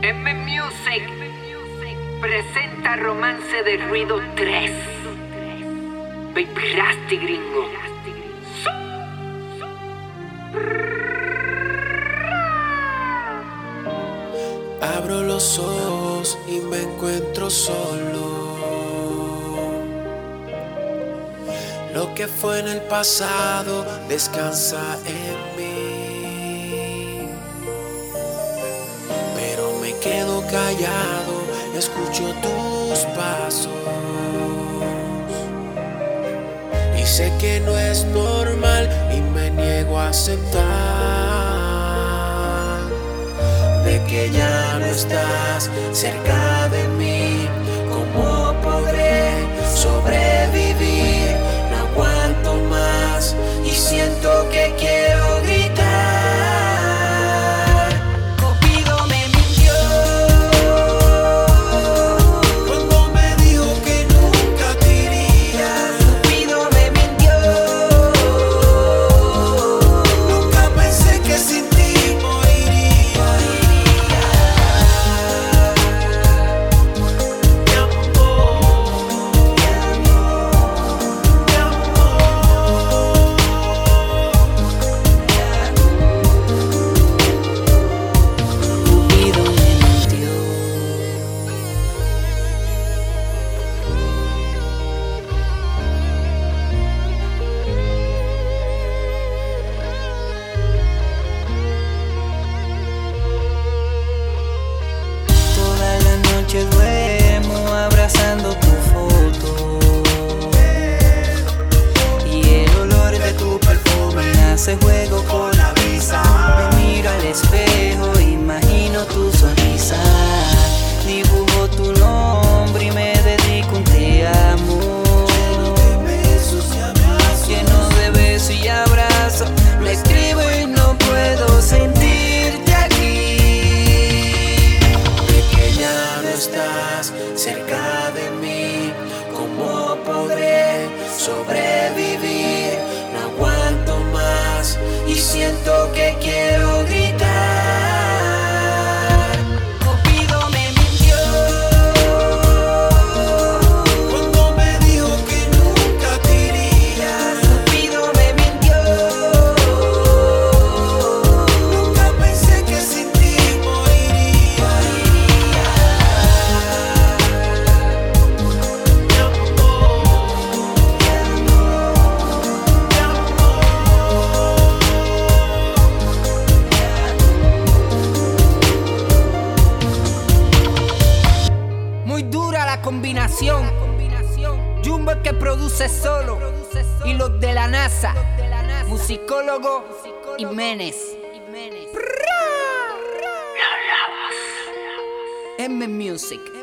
M Music presenta Romance de Ruido 3. Baby Rasty Gringo. Abro los ojos y me encuentro solo. Lo que fue en el pasado descansa en mí. Quedo callado, escucho tus pasos. Y sé que no es normal y me niego a aceptar de que ya no estás cerca de mí. Hace juego con la brisa. Me miro al espejo, imagino tu sonrisa. Dibujo tu nombre y me dedico un te amo. Lleno de besos y abrazos. Le escribo y no puedo sentirte aquí. de que ya no estás cerca de mí. ¿Cómo podré sobrevivir? Y siento Dura la combinación. Jumbo el que produce solo. Y los de la NASA. Musicólogo Jiménez. M Music.